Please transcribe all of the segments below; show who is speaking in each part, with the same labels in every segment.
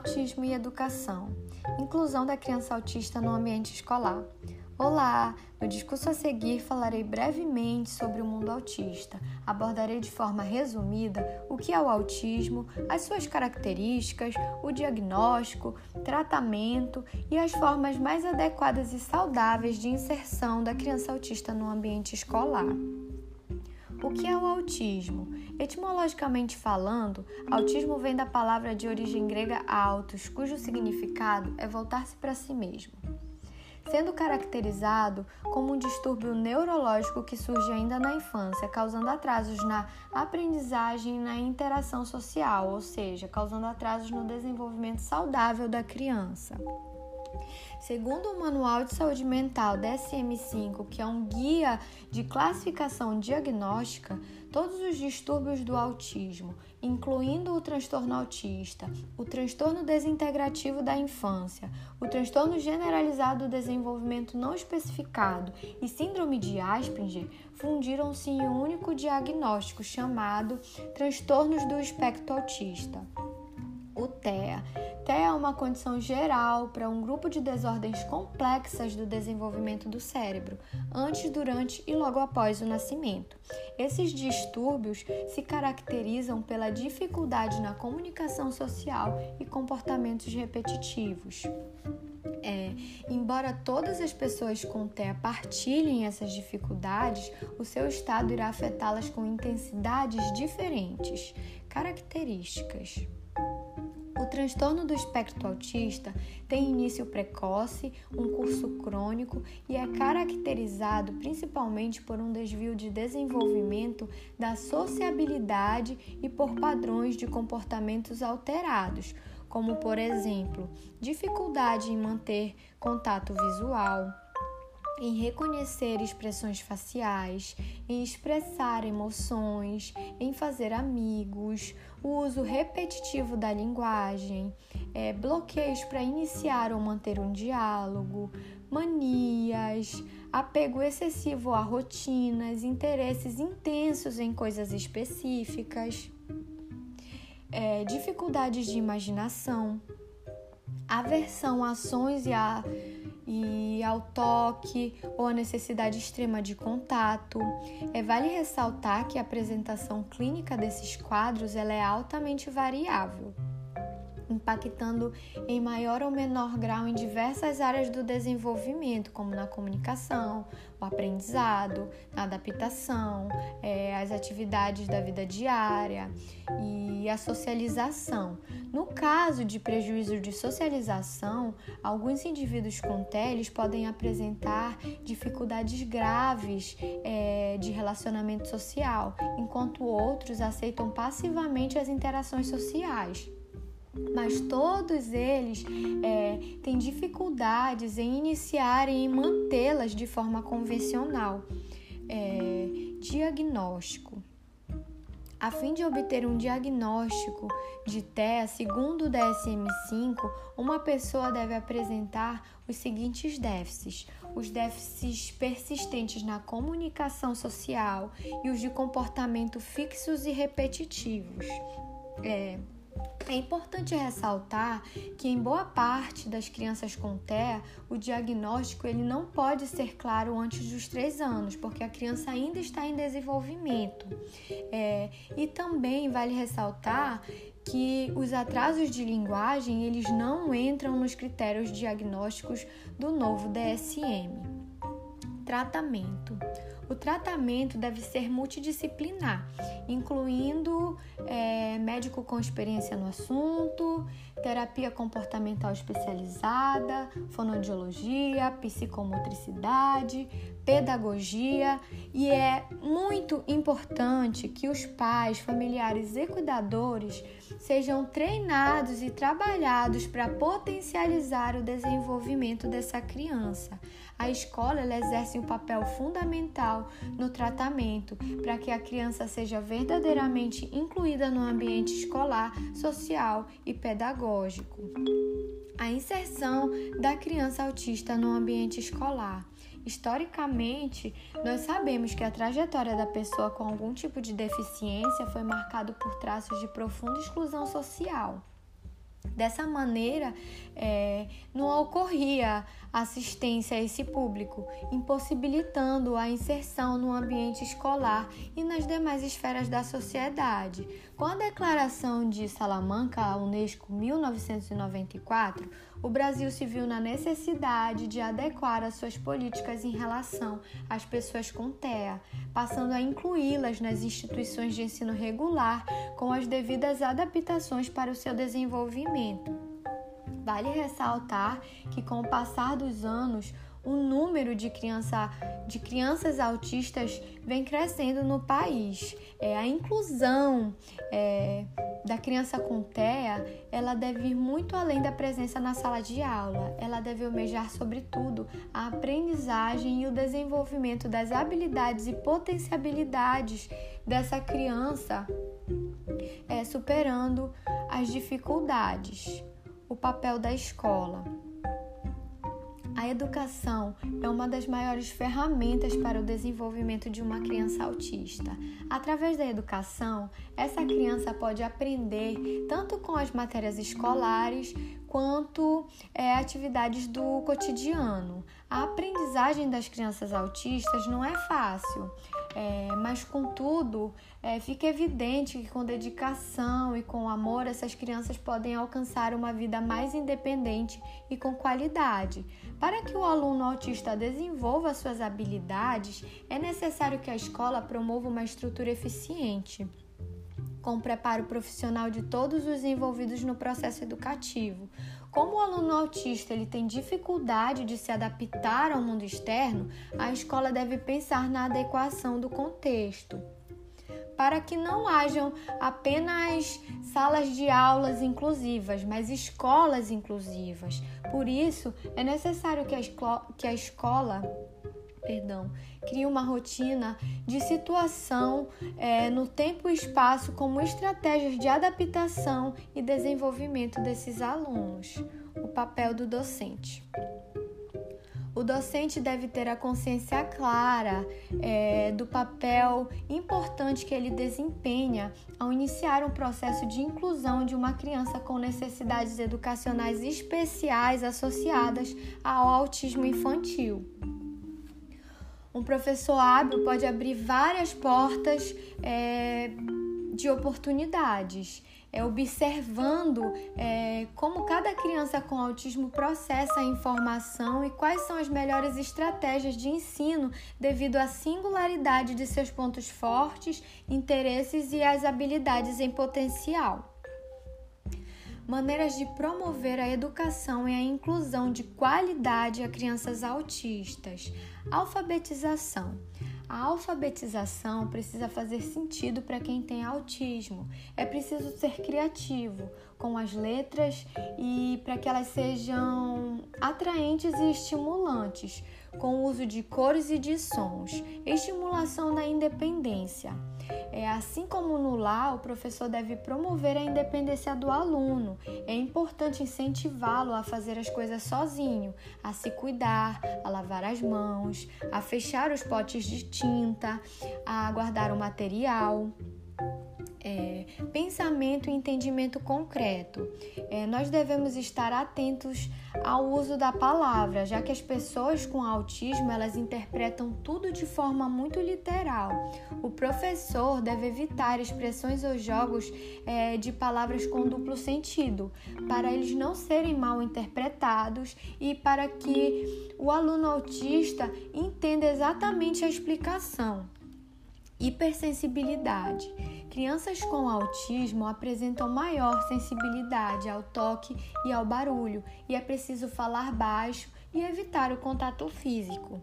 Speaker 1: Autismo e Educação. Inclusão da criança autista no ambiente escolar. Olá! No discurso a seguir falarei brevemente sobre o mundo autista. Abordarei de forma resumida o que é o autismo, as suas características, o diagnóstico, tratamento e as formas mais adequadas e saudáveis de inserção da criança autista no ambiente escolar. O que é o autismo? Etimologicamente falando, autismo vem da palavra de origem grega autos, cujo significado é voltar-se para si mesmo. Sendo caracterizado como um distúrbio neurológico que surge ainda na infância, causando atrasos na aprendizagem e na interação social, ou seja, causando atrasos no desenvolvimento saudável da criança. Segundo o Manual de Saúde Mental DSM-5, que é um guia de classificação diagnóstica, todos os distúrbios do autismo, incluindo o transtorno autista, o transtorno desintegrativo da infância, o transtorno generalizado do desenvolvimento não especificado e síndrome de Asperger, fundiram-se em um único diagnóstico chamado transtornos do espectro autista. O TEA uma condição geral para um grupo de desordens complexas do desenvolvimento do cérebro, antes, durante e logo após o nascimento. Esses distúrbios se caracterizam pela dificuldade na comunicação social e comportamentos repetitivos. É, embora todas as pessoas com TEA partilhem essas dificuldades, o seu estado irá afetá-las com intensidades diferentes. Características transtorno do espectro autista tem início precoce, um curso crônico e é caracterizado principalmente por um desvio de desenvolvimento da sociabilidade e por padrões de comportamentos alterados, como, por exemplo, dificuldade em manter contato visual em reconhecer expressões faciais, em expressar emoções, em fazer amigos, o uso repetitivo da linguagem, é, bloqueios para iniciar ou manter um diálogo, manias, apego excessivo a rotinas, interesses intensos em coisas específicas, é, dificuldades de imaginação, aversão a ações e a e ao toque ou a necessidade extrema de contato. É, vale ressaltar que a apresentação clínica desses quadros ela é altamente variável impactando em maior ou menor grau em diversas áreas do desenvolvimento, como na comunicação, o aprendizado, na adaptação, é, as atividades da vida diária e a socialização. No caso de prejuízo de socialização, alguns indivíduos com TELES podem apresentar dificuldades graves é, de relacionamento social, enquanto outros aceitam passivamente as interações sociais mas todos eles é, têm dificuldades em iniciarem e mantê-las de forma convencional. É, diagnóstico. A fim de obter um diagnóstico de TEA, segundo o DSM-5, uma pessoa deve apresentar os seguintes déficits: os déficits persistentes na comunicação social e os de comportamento fixos e repetitivos. É, é importante ressaltar que em boa parte das crianças com TEA, o diagnóstico ele não pode ser claro antes dos três anos, porque a criança ainda está em desenvolvimento. É, e também vale ressaltar que os atrasos de linguagem eles não entram nos critérios diagnósticos do novo DSM. Tratamento. O tratamento deve ser multidisciplinar, incluindo é, médico com experiência no assunto, terapia comportamental especializada, fonodiologia, psicomotricidade, pedagogia e é muito importante que os pais, familiares e cuidadores sejam treinados e trabalhados para potencializar o desenvolvimento dessa criança. A escola exerce um papel fundamental no tratamento para que a criança seja verdadeiramente incluída no ambiente escolar, social e pedagógico. A inserção da criança autista no ambiente escolar. Historicamente, nós sabemos que a trajetória da pessoa com algum tipo de deficiência foi marcada por traços de profunda exclusão social. Dessa maneira, é, não ocorria assistência a esse público, impossibilitando a inserção no ambiente escolar e nas demais esferas da sociedade. Com a Declaração de Salamanca à Unesco 1994, o Brasil se viu na necessidade de adequar as suas políticas em relação às pessoas com TEA, passando a incluí-las nas instituições de ensino regular com as devidas adaptações para o seu desenvolvimento. Vale ressaltar que, com o passar dos anos, o número de, criança, de crianças autistas vem crescendo no país. É, a inclusão é, da criança com TEA, ela deve ir muito além da presença na sala de aula. Ela deve almejar, sobretudo, a aprendizagem e o desenvolvimento das habilidades e potencialidades dessa criança, é, superando as dificuldades o papel da escola. A educação é uma das maiores ferramentas para o desenvolvimento de uma criança autista. Através da educação, essa criança pode aprender tanto com as matérias escolares quanto é, atividades do cotidiano. A aprendizagem das crianças autistas não é fácil. É, mas, contudo, é, fica evidente que com dedicação e com amor essas crianças podem alcançar uma vida mais independente e com qualidade. Para que o aluno autista desenvolva suas habilidades, é necessário que a escola promova uma estrutura eficiente com o preparo profissional de todos os envolvidos no processo educativo, como o aluno autista ele tem dificuldade de se adaptar ao mundo externo, a escola deve pensar na adequação do contexto. Para que não hajam apenas salas de aulas inclusivas, mas escolas inclusivas. Por isso, é necessário que a, que a escola perdão, cria uma rotina de situação é, no tempo e espaço como estratégias de adaptação e desenvolvimento desses alunos. O papel do docente. O docente deve ter a consciência clara é, do papel importante que ele desempenha ao iniciar um processo de inclusão de uma criança com necessidades educacionais especiais associadas ao autismo infantil. Um professor hábil pode abrir várias portas é, de oportunidades, é, observando é, como cada criança com autismo processa a informação e quais são as melhores estratégias de ensino devido à singularidade de seus pontos fortes, interesses e as habilidades em potencial maneiras de promover a educação e a inclusão de qualidade a crianças autistas. Alfabetização. A alfabetização precisa fazer sentido para quem tem autismo. É preciso ser criativo com as letras e para que elas sejam atraentes e estimulantes, com o uso de cores e de sons. Estimulação da independência. É, assim como no lar, o professor deve promover a independência do aluno. É importante incentivá-lo a fazer as coisas sozinho, a se cuidar, a lavar as mãos, a fechar os potes de tinta, a guardar o material é, pensamento e entendimento concreto. É, nós devemos estar atentos ao uso da palavra, já que as pessoas com autismo elas interpretam tudo de forma muito literal. O professor deve evitar expressões ou jogos é, de palavras com duplo sentido, para eles não serem mal interpretados e para que o aluno autista entenda exatamente a explicação. Hipersensibilidade. Crianças com autismo apresentam maior sensibilidade ao toque e ao barulho, e é preciso falar baixo e evitar o contato físico.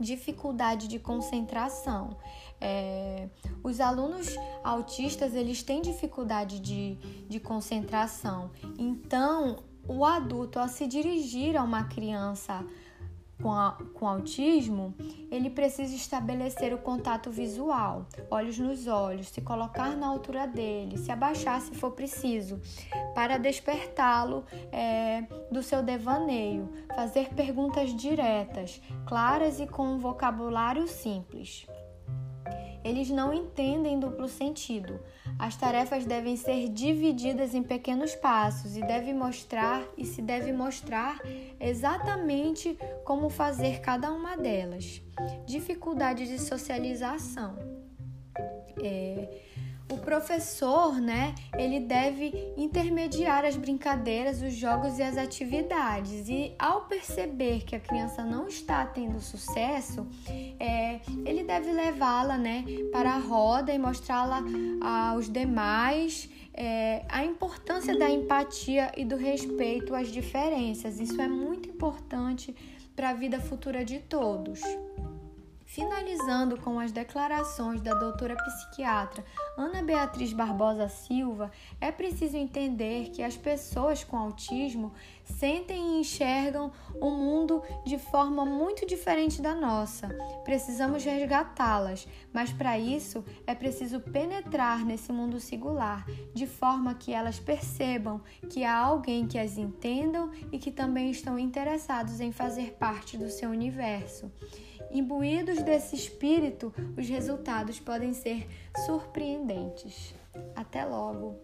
Speaker 1: Dificuldade de concentração. É, os alunos autistas eles têm dificuldade de, de concentração. Então, o adulto, ao se dirigir a uma criança com, a, com autismo, ele precisa estabelecer o contato visual, olhos nos olhos, se colocar na altura dele, se abaixar se for preciso, para despertá-lo é, do seu devaneio, fazer perguntas diretas, claras e com um vocabulário simples. Eles não entendem duplo sentido. As tarefas devem ser divididas em pequenos passos e deve mostrar e se deve mostrar exatamente como fazer cada uma delas. Dificuldade de socialização. É, o professor, né, ele deve intermediar as brincadeiras, os jogos e as atividades. E ao perceber que a criança não está tendo sucesso, é, ele deve levá-la, né, para a roda e mostrá-la aos demais é, a importância da empatia e do respeito às diferenças. Isso é muito importante para a vida futura de todos. Finalizando com as declarações da doutora psiquiatra Ana Beatriz Barbosa Silva, é preciso entender que as pessoas com autismo sentem e enxergam o mundo de forma muito diferente da nossa. Precisamos resgatá-las, mas para isso é preciso penetrar nesse mundo singular, de forma que elas percebam que há alguém que as entendam e que também estão interessados em fazer parte do seu universo. Imbuídos desse espírito, os resultados podem ser surpreendentes. Até logo!